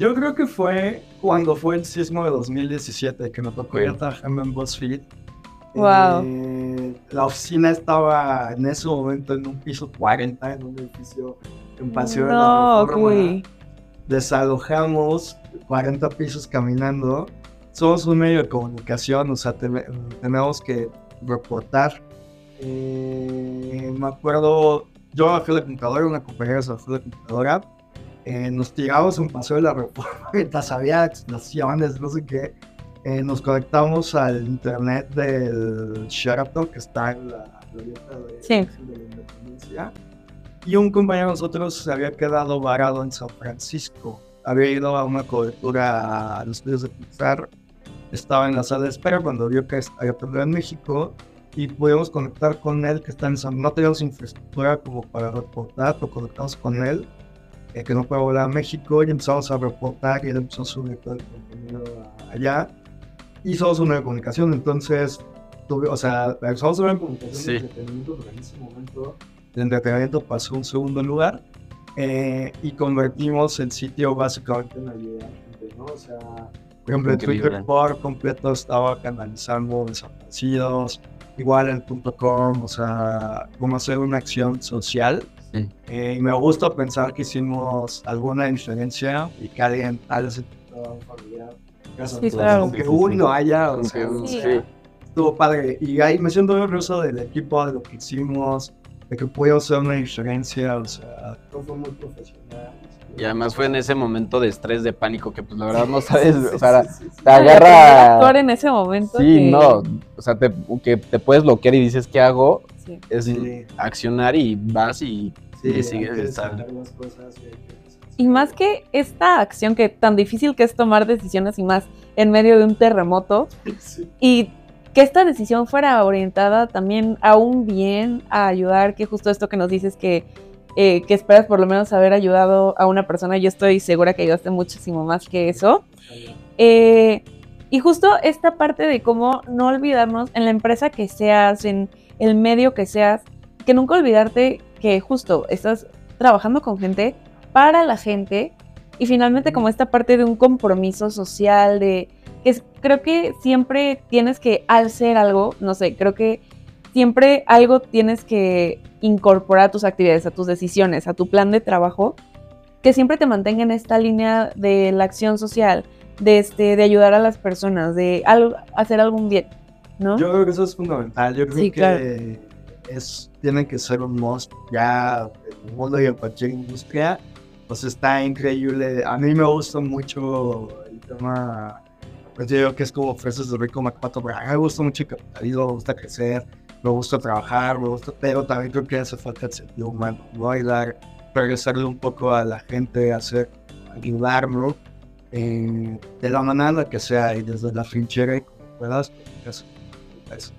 S3: Yo creo que fue cuando fue el sismo de 2017 que me tocó ir trabajando en BuzzFeed.
S1: Wow.
S3: Eh, la oficina estaba en ese momento en un piso 40 en un edificio en Paseo de la
S1: No,
S3: Reforma.
S1: uy.
S3: Desalojamos 40 pisos caminando. Somos un medio de comunicación, o sea, te- tenemos que reportar. Eh, me acuerdo, yo bajé la computadora, una compañera se bajó la computadora. Eh, nos tiramos un paseo de la reforma mientras había explosiones, no sé qué. Eh, nos conectamos al internet del Sheraton que está en la glorieta de,
S1: Sí.
S3: de la Independencia. Y un compañero de nosotros se había quedado varado en San Francisco. Había ido a una cobertura a los estudios de Pixar. Estaba en la sala de espera cuando vio que había problema en México y pudimos conectar con él que está en San... No teníamos infraestructura como para reportar, lo conectamos con él, eh, que no puede volar a México y empezamos a reportar y él empezó a subir todo el contenido a- allá. Y somos una de comunicación, entonces, tuve, o sea, somos una de comunicación
S2: Sí.
S3: de entretenimiento, pero en ese momento el entretenimiento pasó a un segundo lugar eh, y convertimos el sitio básicamente en ayuda a ¿no? O sea, por ejemplo, el. Twitter por completo estaba canalizando desaparecidos, igual el punto .com, o sea, cómo hacer una acción social.
S2: Sí.
S3: Eh, y me gusta pensar que hicimos alguna diferencia y que alguien encontraba un familiar. Gracias a
S1: Sí,
S3: todos.
S1: claro.
S3: Aunque uno haya, o sea,
S1: Sí.
S2: sí.
S3: estuvo padre. Y ahí me siento muy orgulloso del equipo, de lo que hicimos, de que pudimos hacer una diferencia, o sea, todo fue muy profesional.
S2: Y además fue en ese momento de estrés, de pánico, que pues la verdad no sabes,
S3: Sí,
S2: o sea,
S3: sí, sí, sí.
S2: te
S1: Poder actuar
S2: agarra...
S1: en ese momento.
S2: Sí,
S1: que-
S2: no, o sea, te, que te puedes bloquear y dices, ¿qué hago?
S1: Sí.
S2: Es
S3: Sí.
S2: accionar y vas y,
S3: Sí,
S2: y sigues.
S3: y
S1: más que esta acción que tan difícil que es tomar decisiones y más en medio de un terremoto,
S3: Sí.
S1: y que esta decisión fuera orientada también a un bien, a ayudar, que justo esto que nos dices que, eh, que esperas por lo menos haber ayudado a una persona, yo estoy segura que ayudaste muchísimo más que eso. Eh, y justo esta parte de cómo no olvidarnos en la empresa que seas, en el medio que seas, que nunca olvidarte que justo estás trabajando con gente para la gente y finalmente como esta parte de un compromiso social, de, que creo que siempre tienes que, al ser algo, no sé, creo que siempre algo tienes que incorporar a tus actividades, a tus decisiones, a tu plan de trabajo, que siempre te mantenga en esta línea de la acción social, de, este, de ayudar a las personas, de hacer algún bien, ¿no?
S3: Yo creo que eso es fundamental. Yo creo
S1: Sí,
S3: que
S1: claro.
S3: es, tienen que ser un must ya en el mundo y en cualquier industria. Pues está increíble. A mí me gusta mucho el tema, pues yo digo que es como fresas de Rico mí me gusta mucho el capitalismo, me gusta crecer, me gusta trabajar, me gusta, pero también creo que hace falta el sentido humano, ¿no? Y dar, regresarle un poco a la gente, hacer, ayudarlo eh, de la manera que sea y desde la trinchera y como puedas. pues, eso.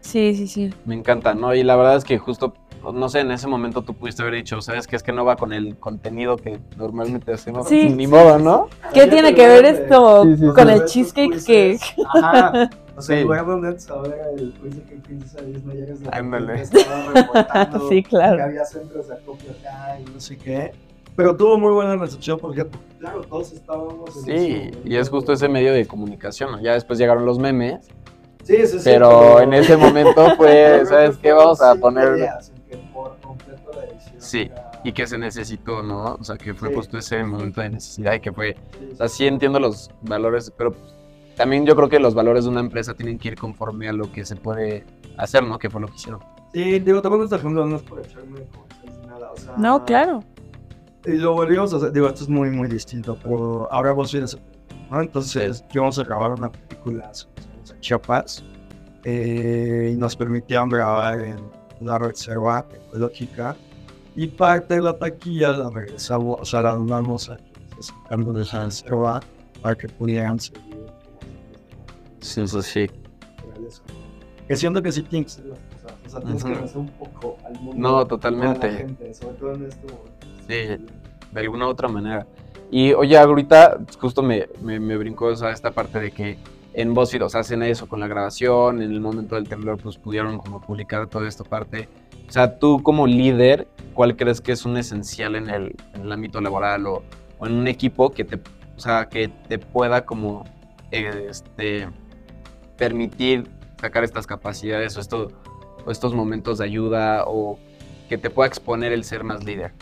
S1: Sí, sí, sí.
S2: Me encanta, ¿no? Y la verdad es que justo, no sé, en ese momento tú pudiste haber dicho, ¿sabes qué? Es que no va con el contenido que normalmente hacemos.
S1: Sí.
S2: Ni modo, ¿no?
S1: ¿Qué tiene que ver esto
S2: Sí, sí,
S1: con
S2: sí.
S1: el cheesecake que...
S3: Ajá. O sea,
S2: Sí.
S3: lugar de donde saber el quiz de que Princesa Disney llegas de
S2: Ándale.
S1: Sí, claro.
S3: Que había centros de acopio acá y no sé qué. Pero tuvo muy buena recepción porque, claro, todos estábamos en
S2: Sí,
S3: ese
S2: y es justo ese medio de comunicación, ¿no? Ya después llegaron los memes,
S3: Sí, sí, sí.
S2: pero en ese momento fue,
S3: creo
S2: ¿sabes qué? Vamos a poner...
S3: días en que por completo la edición
S2: Sí,
S3: era-
S2: Y que se necesitó, ¿no? O sea, que fue
S3: Sí.
S2: justo ese momento de necesidad y que fue...
S3: Sí,
S2: O sea, sí entiendo los valores, pero también yo creo que los valores de una empresa tienen que ir conforme a lo que se puede hacer, ¿no? Que fue lo que hicieron.
S3: Sí, digo, tampoco esta ejemplo no es por echarme nada, o sea...
S1: No, claro.
S3: Y lo volvimos a hacer, digo, esto es muy, muy distinto, pero ahora vos vienes, ¿no? Entonces, íbamos a grabar una película Chiapas eh, y nos permitieron grabar en una reserva ecológica y parte de la taquilla la regresamos, sea, la donamos a sacando de esa reserva para que pudieran seguir.
S2: Sí, eso sí.
S3: Que siento que sí tienes que o sea, tienes que
S2: Ujú.
S3: regresar un poco al mundo.
S2: No,
S3: a la
S2: totalmente.
S3: gente, sobre todo en momento.
S2: Sí, de alguna u otra manera. Y oye, ahorita justo me, me, me brincó o sea, esta parte de que en BuzzFeed, o sea, hacen eso con la grabación, en el momento del temblor, pues pudieron como publicar toda esta parte. O sea, tú como líder, ¿cuál crees que es un esencial en el, en el ámbito laboral o, o en un equipo que te, o sea, que te pueda como este, permitir sacar estas capacidades o, esto, o estos momentos de ayuda o que te pueda exponer el ser más líder?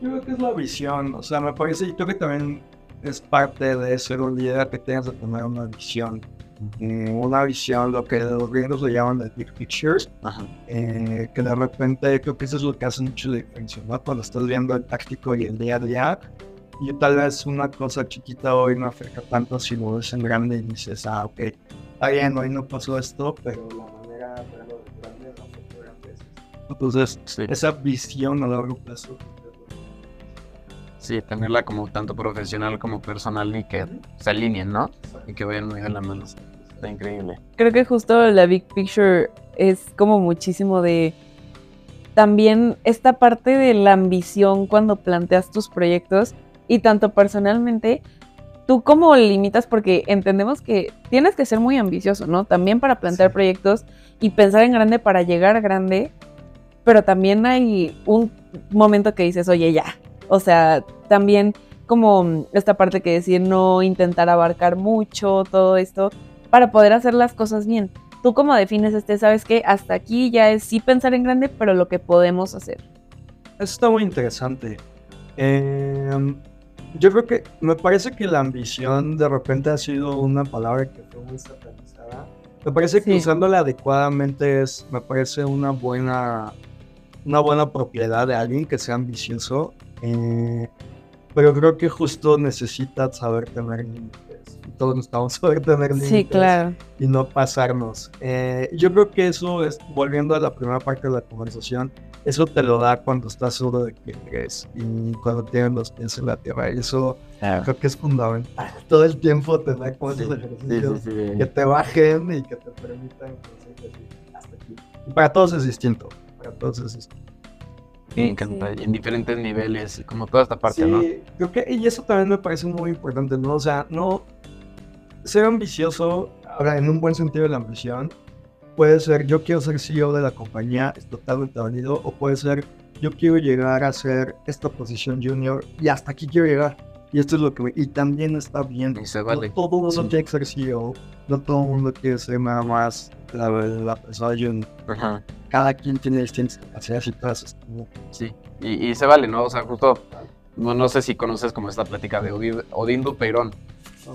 S3: Yo creo que es la visión, o sea, me parece, y creo que también es parte de ser un líder que tengas que tener una visión. Eh, una visión, lo que los gringos le llaman el big picture,
S2: Ajá.
S3: eh, que de repente creo que eso es lo que hace mucho diferencia, ¿no? Cuando estás viendo el táctico y el día a día, y tal vez una cosa chiquita hoy no afecta tanto si lo ves en grande y dices, ah, ok, está bien, hoy no pasó esto, pero la manera de verlo de grande no afectó grande. es esto. Entonces,
S2: Sí.
S3: esa visión a largo plazo.
S2: Sí, tenerla como tanto profesional como personal y que se alineen, ¿no? Y que vayan muy de la mano. Está increíble.
S1: Creo que justo la big picture es como muchísimo de también esta parte de la ambición cuando planteas tus proyectos y tanto personalmente, tú cómo limitas porque entendemos que tienes que ser muy ambicioso, ¿no? También para plantear
S3: Sí.
S1: proyectos y pensar en grande para llegar grande, pero también hay un momento que dices, oye, ya. O sea, también como esta parte que decir no intentar abarcar mucho, todo esto, para poder hacer las cosas bien. ¿Tú cómo defines este? ¿Sabes que Hasta aquí ya es sí pensar en grande, pero lo que podemos hacer.
S3: Eso está muy interesante. Eh, yo creo que me parece que la ambición de repente ha sido una palabra que fue muy satanizada. Me parece que
S1: Sí.
S3: usándola adecuadamente es, me parece una buena, una buena propiedad de alguien que sea ambicioso. eh, pero creo que justo necesita saber tener límites. Todos necesitamos saber tener límites
S1: Sí, claro.
S3: y no pasarnos. Eh, yo creo que eso es, volviendo a la primera parte de la conversación, eso te lo da cuando estás seguro de que eres y cuando tienes los pies en la tierra. Y eso creo que es fundamental. Todo el tiempo tener como esos ejercicios que te bajen y que te permitan hasta aquí. Y para todos es distinto. Para todos es distinto.
S2: Me encanta.
S1: sí.
S2: En diferentes niveles, como toda esta parte, ¿no?
S3: Sí, creo que y eso también me parece muy importante, ¿no? O sea, no ser ambicioso, ahora en un buen sentido de la ambición, puede ser yo quiero ser CEO de la compañía, es totalmente válido, o puede ser yo quiero llegar a ser esta posición junior y hasta aquí quiero llegar. Y esto es lo que... Y también está bien.
S2: Y se vale.
S3: No todo mundo
S2: Sí.
S3: quiere ser CEO. No todo el mundo quiere ser nada más la, la persona.
S2: Ajá.
S3: Cada quien tiene distintas capacidades y todas.
S2: Sí, y, y se vale, ¿no? O sea, justo, no, no sé si conoces como esta plática de Odi- Odín Dupeirón,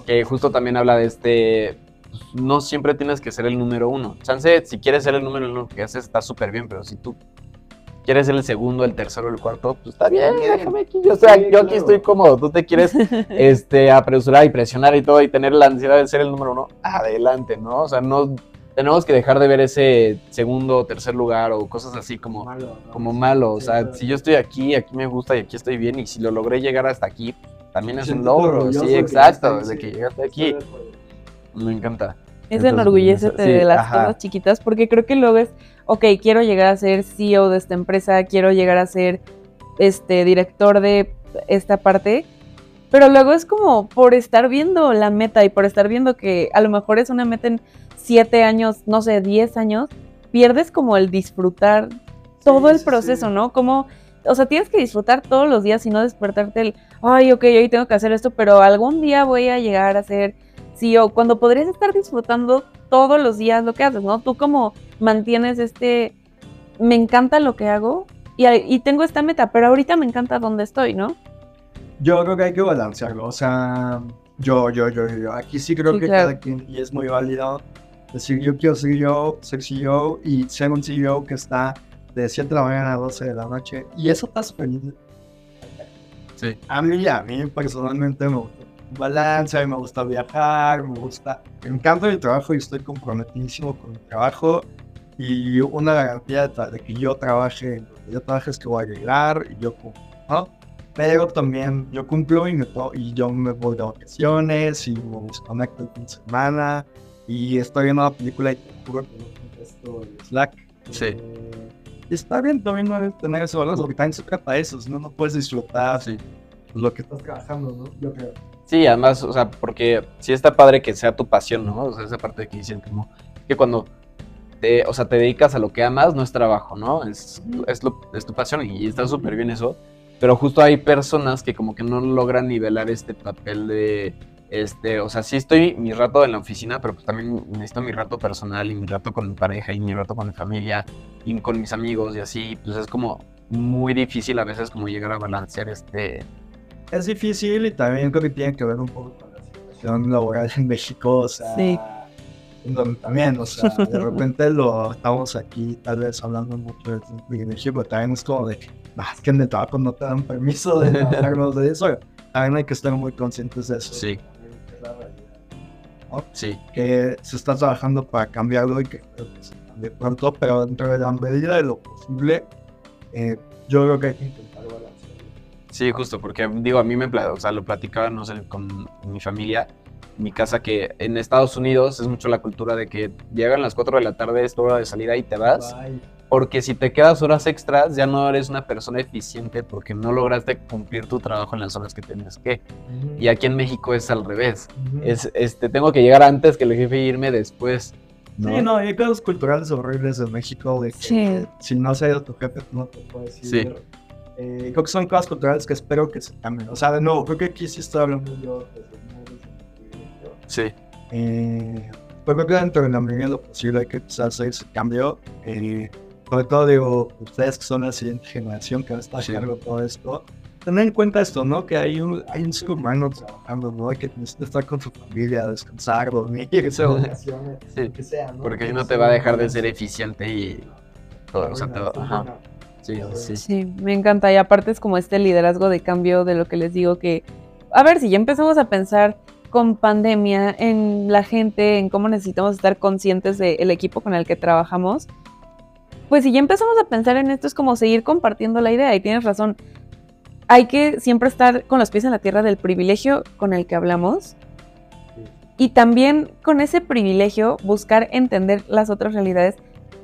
S2: que justo también habla de este, pues, no siempre tienes que ser el número uno. Chance, si quieres ser el número uno que haces, está súper bien, pero si tú quieres ser el segundo, el tercero, el cuarto, pues está bien, déjame aquí. Yo, o sea,
S3: Sí,
S2: yo aquí estoy cómodo, tú te quieres este, apresurar y presionar y todo y tener la ansiedad de ser el número uno, adelante, ¿no? O sea, no... Tenemos que dejar de ver ese segundo o tercer lugar o cosas así como,
S3: Malo, ¿no?
S2: como malo. O
S3: Sí,
S2: sea,
S3: claro.
S2: si yo estoy aquí, aquí me gusta y aquí estoy bien, y si lo logré llegar hasta aquí, también es un logro. Sí, exacto, desde que llegaste aquí. Me encanta.
S1: Es
S2: Entonces,
S1: enorgullécete
S2: sí,
S1: de las
S2: ajá.
S1: cosas chiquitas, porque creo que luego es, ok, quiero llegar a ser CEO de esta empresa, quiero llegar a ser este director de esta parte, pero luego es como por estar viendo la meta y por estar viendo que a lo mejor es una meta en siete años, no sé, diez años, pierdes como el disfrutar todo el proceso,
S3: sí.
S1: ¿no? Como, o sea, tienes que disfrutar todos los días y no despertarte el, ay, ok, hoy tengo que hacer esto, pero algún día voy a llegar a ser CEO, cuando podrías estar disfrutando todos los días lo que haces, ¿no? Tú como mantienes este, me encanta lo que hago y, y tengo esta meta, pero ahorita me encanta donde estoy, ¿no?
S3: Yo creo que hay que balancearlo. O sea, yo, yo, yo, yo. Aquí sí creo
S1: Sí,
S3: que
S1: claro.
S3: cada quien, y es muy válido, decir yo quiero ser yo, ser CEO y ser un CEO que está de 7 de la mañana a 12 de la noche. Y eso está súper bien.
S2: Sí.
S3: A mí, a mí personalmente me gusta balance, a mí me gusta viajar, me gusta, me encanta mi trabajo y estoy comprometidísimo con mi trabajo. Y una garantía de, de que yo trabaje, yo trabaje es que voy a llegar y yo cumplo, ¿no? Pero también yo cumplo y, me y yo me voy de vacaciones y me desconecto el fin de semana y estoy viendo la película y te juro que no contesto el Slack.
S2: Sí.
S3: Eh, está bien también no tener ese balance, porque también se trata de eso, si no, no puedes disfrutar
S2: Sí.
S3: lo que estás trabajando, ¿no? Yo creo.
S2: Sí, además, o sea, porque sí está padre que sea tu pasión, ¿no? O sea, esa parte que dicen como que cuando te, o sea, te dedicas a lo que amas, no es trabajo, ¿no? Es, es, lo- es tu pasión y está súper bien eso. Pero justo hay personas que como que no logran nivelar este papel de, este, o sea, sí estoy mi rato en la oficina, pero pues también necesito mi rato personal y mi rato con mi pareja y mi rato con mi familia y con mis amigos y así, pues es como muy difícil a veces como llegar a balancear este,
S3: Es difícil y también creo que tiene que ver un poco con la situación laboral en México, o sea,
S1: Sí.
S3: en donde también, o sea, de repente lo estamos aquí tal vez hablando mucho de privilegio, pero también es como de, más que en el trabajo no te dan permiso de hablarnos de eso, también hay que estar muy conscientes de eso.
S2: Sí.
S3: ¿no?
S2: sí,
S3: que se está trabajando para cambiarlo y que creo que se cambie pronto, pero dentro de la medida de lo posible, eh, yo creo que hay que intentar.
S2: Sí, justo, porque digo, a mí me, o sea, lo platicaba, no sé, con mi familia, mi casa, que en Estados Unidos es mucho la cultura de que llegan las 4 de la tarde, es tu hora de salida y te vas,
S3: Bye.
S2: porque si te quedas horas extras, ya no eres una persona eficiente porque no lograste cumplir tu trabajo en las horas que tenías que. Y aquí en México es al revés, es, este, tengo que llegar antes que el jefe e irme después. ¿no?
S3: Sí, no, y hay cosas culturales horribles en México de que
S1: Sí.
S3: si no se ha ido tu jefe, no te puedes ir.
S2: Sí.
S3: Eh, creo que son cosas culturales que espero que se cambien. O sea, de nuevo, creo que aquí sí estoy hablando yo desde.
S2: Sí,
S3: Eh, pues creo que dentro de la medida de lo posible hay que empezar a hacer ese cambio. Eh, sobre todo, digo, ustedes que son la siguiente generación que va a estar
S2: Sí.
S3: cargo de todo esto, tener en cuenta esto, ¿no? Que hay un, hay un ser humano trabajando, ¿no? Que necesita estar con su familia, descansar, dormir, irse vacaciones,
S2: Sí,
S3: que sea, ¿no?
S2: porque ahí no
S3: Entonces,
S2: te va a dejar de ser eficiente y todo, o sea, te va- ajá. Sí, sí, sí.
S1: Me encanta. Y aparte es como este liderazgo de cambio de lo que les digo que, a ver, si ya empezamos a pensar con pandemia en la gente, en cómo necesitamos estar conscientes del equipo con el que trabajamos, pues si ya empezamos a pensar en esto es como seguir compartiendo la idea y tienes razón. Hay que siempre estar con los pies en la tierra del privilegio con el que hablamos y también con ese privilegio buscar entender las otras realidades,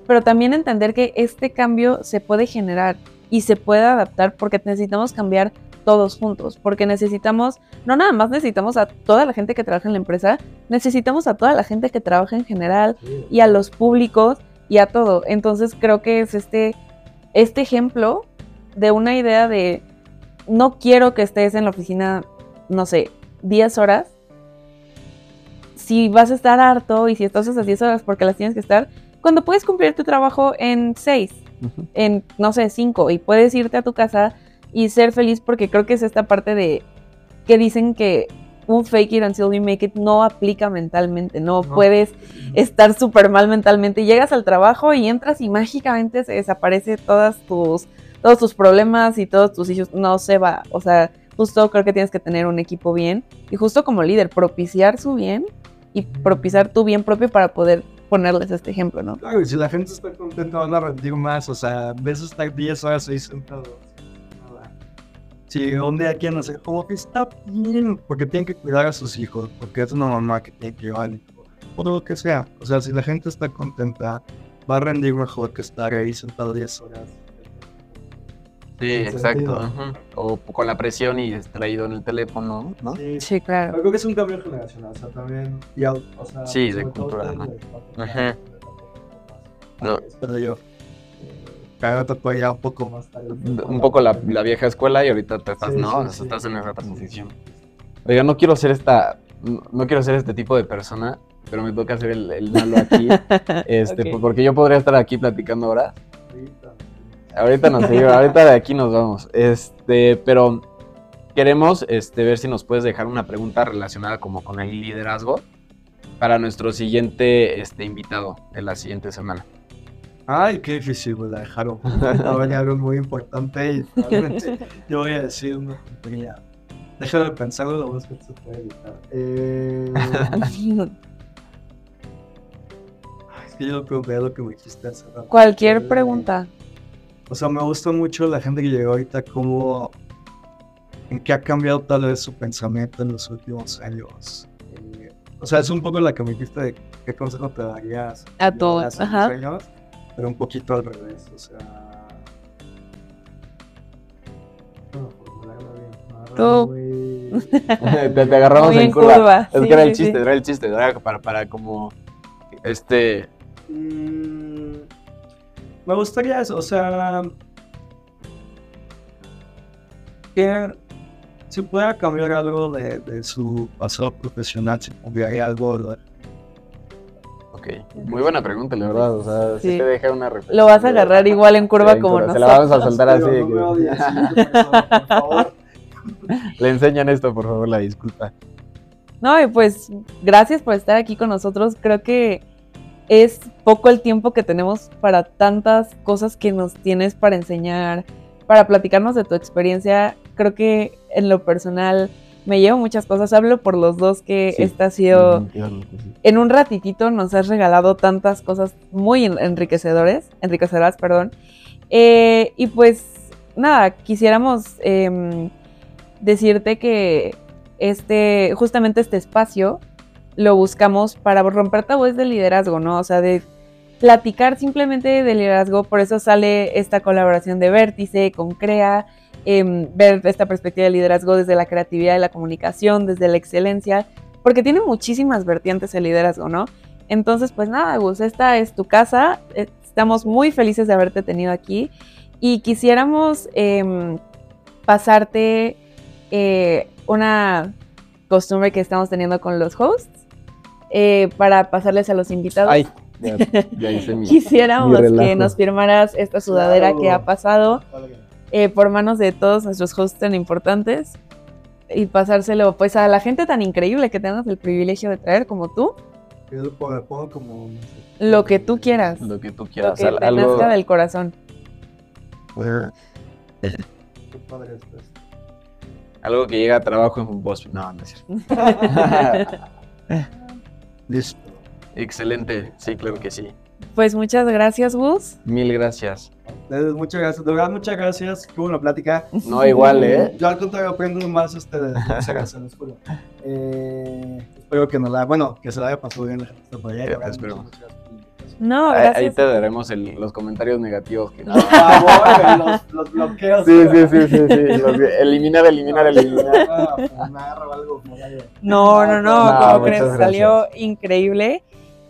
S1: pero también entender que este cambio se puede generar y se puede adaptar porque necesitamos cambiar todos juntos, porque necesitamos, no nada más necesitamos a toda la gente que trabaja en la empresa, necesitamos a toda la gente que trabaja en general y a los públicos y a todo. Entonces creo que es este, este ejemplo de una idea de no quiero que estés en la oficina no sé, 10 horas, si vas a estar harto y si estás esas 10 horas porque las tienes que estar, cuando puedes cumplir tu trabajo en 6, en, no sé, 5, y puedes irte a tu casa y ser feliz porque creo que es esta parte de que dicen que un fake it until you make it no aplica mentalmente, no,
S3: No.
S1: puedes estar súper mal mentalmente. Llegas al trabajo y entras y mágicamente se desaparece todas tus, todos tus problemas y todos tus issues. No se va. O sea, justo creo que tienes que tener un equipo bien y justo como líder, propiciar su bien y propiciar tu bien propio para poder ponerles este ejemplo, ¿no?
S3: Claro, y si la gente está contenta, van a rendir más. O sea, ves estar 10 horas ahí sentados. Si un día quieren hacer como que está bien, porque tienen que cuidar a sus hijos, porque es una mamá que tiene que llevar por lo que sea. O sea, si la gente está contenta, va a rendir mejor que estar ahí sentado 10 horas.
S2: Sí, exacto. O con la presión y distraído en el teléfono, ¿no?
S3: Sí,
S1: Sí, claro.
S3: Creo que es un cambio generacional, o sea, también. y au- o sea,
S2: Sí, de cultura, Ajá. No.
S3: Espero yo. Cada tocó ya un poco más tarde.
S2: Un poco la, la vieja escuela y ahorita te estás,
S3: Sí,
S2: ¿no?
S3: sí,
S2: O sea,
S3: sí.
S2: estás en esa transición. Oiga, no quiero ser esta, no quiero ser este tipo de persona, pero me toca ser el, el malo aquí, este, porque yo podría estar aquí platicando ahora.
S3: Ahorita.
S2: Nos seguimos, ahorita de aquí nos vamos. Este, pero queremos este, ver si nos puedes dejar una pregunta relacionada como con el liderazgo para nuestro siguiente este, invitado de la siguiente semana.
S3: Ay, qué difícil, me la dejaron. Va a venir algo muy importante y yo voy a decir una tontería. Déjame pensarlo, lo más que se puede evitar. Eh, es que yo no pregunté lo que me dijiste hace rato.
S1: Cualquier
S3: Eh,
S1: pregunta.
S3: O sea, me gusta mucho la gente que llegó ahorita, como en qué ha cambiado tal vez su pensamiento en los últimos años. Eh, o sea, es un poco la que me dijiste de qué consejo te darías
S1: A todos, ajá.
S3: años, pero un poquito al revés, o sea...
S1: Tú.
S2: te, te agarramos
S1: Muy
S2: en curva.
S1: curva,
S2: Es
S1: sí,
S2: que era el chiste,
S1: sí.
S2: era el chiste, era para, para como este
S3: Mm, me gustaría eso, o sea, que si pudiera cambiar algo de, de su pasado profesional, si cambiaría algo, ¿verdad?
S2: Ok, muy buena pregunta, la verdad. O sea, sí,
S1: Sí.
S2: te deja una reflexión.
S1: Lo vas a agarrar igual en curva
S2: Sí,
S1: como
S2: Se la
S1: nosotros.
S2: vamos a soltar así. de
S3: no
S2: que-
S3: me odies, por favor.
S2: Le enseñan esto, por favor, la disculpa.
S1: No, y pues gracias por estar aquí con nosotros. Creo que es poco el tiempo que tenemos para tantas cosas que nos tienes para enseñar, para platicarnos de tu experiencia. Creo que en lo personal me llevo muchas cosas. Hablo por los dos que
S2: Sí.
S1: esta ha sido en un ratitito nos has regalado tantas cosas muy enriquecedores, enriquecedoras, perdón. Eh, y pues nada, quisiéramos em, decirte que este, justamente este espacio lo buscamos para romper tabúes del liderazgo, ¿no? O sea, de platicar simplemente de liderazgo, por eso sale esta colaboración de Vértice con CREA, em, ver esta perspectiva de liderazgo desde la creatividad y la comunicación, desde la excelencia, porque tiene muchísimas vertientes el liderazgo, ¿no? Entonces, pues nada, Gus, esta es tu casa, eh, estamos muy felices de haberte tenido aquí y quisiéramos em, pasarte eh, una costumbre que estamos teniendo con los hosts eh, para pasarles a los invitados.
S2: Ay, ya, ya hice mi.
S1: Quisiéramos
S2: mi
S1: que nos firmaras esta sudadera
S3: Claro.
S1: que ha pasado eh, por manos de todos nuestros hosts tan importantes y pasárselo pues a la gente tan increíble que tenemos el privilegio de traer como tú,
S3: Yo lo pongo- pongo como... no sé.
S1: lo que tú quieras,
S2: Lo que tú
S1: lo
S2: quieras.
S1: que
S2: al-
S1: te
S2: algo,
S1: nazca del corazón.
S3: Qué padre esto es.
S2: algo que llega a trabajo en voz. No, no es cierto.
S3: Listo.
S2: Excelente, sí, claro que sí.
S1: Pues muchas gracias, Gus.
S2: Mil gracias.
S3: Muchas gracias. De verdad, muchas gracias. Qué buena plática.
S2: No, igual, ¿eh?
S3: Yo al contrario aprendo más ustedes. Muchas gracias, les juro. Eh, espero que nos la, bueno, que se la haya pasado bien la gente por allá.
S2: Espero.
S3: muchas, gracias.
S1: No,
S2: Ahí,
S1: gracias.
S2: ahí te daremos el- los comentarios negativos. Que...
S3: Por favor, los, los bloqueos.
S2: Sí, sí, sí, sí, sí. los eliminar, eliminar, eliminar.
S3: Ah.
S1: No, no, no,
S2: No,
S1: como crees, salió increíble.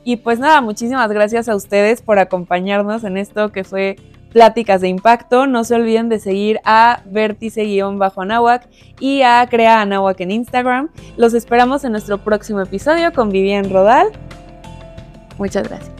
S1: Y pues nada, muchísimas gracias a ustedes por acompañarnos en esto que fue Pláticas de Impacto. No se olviden de seguir a vértice-anáhuac y a Crea Anáhuac en Instagram. Los esperamos en nuestro próximo episodio con Vivian Rodal. Muchas gracias.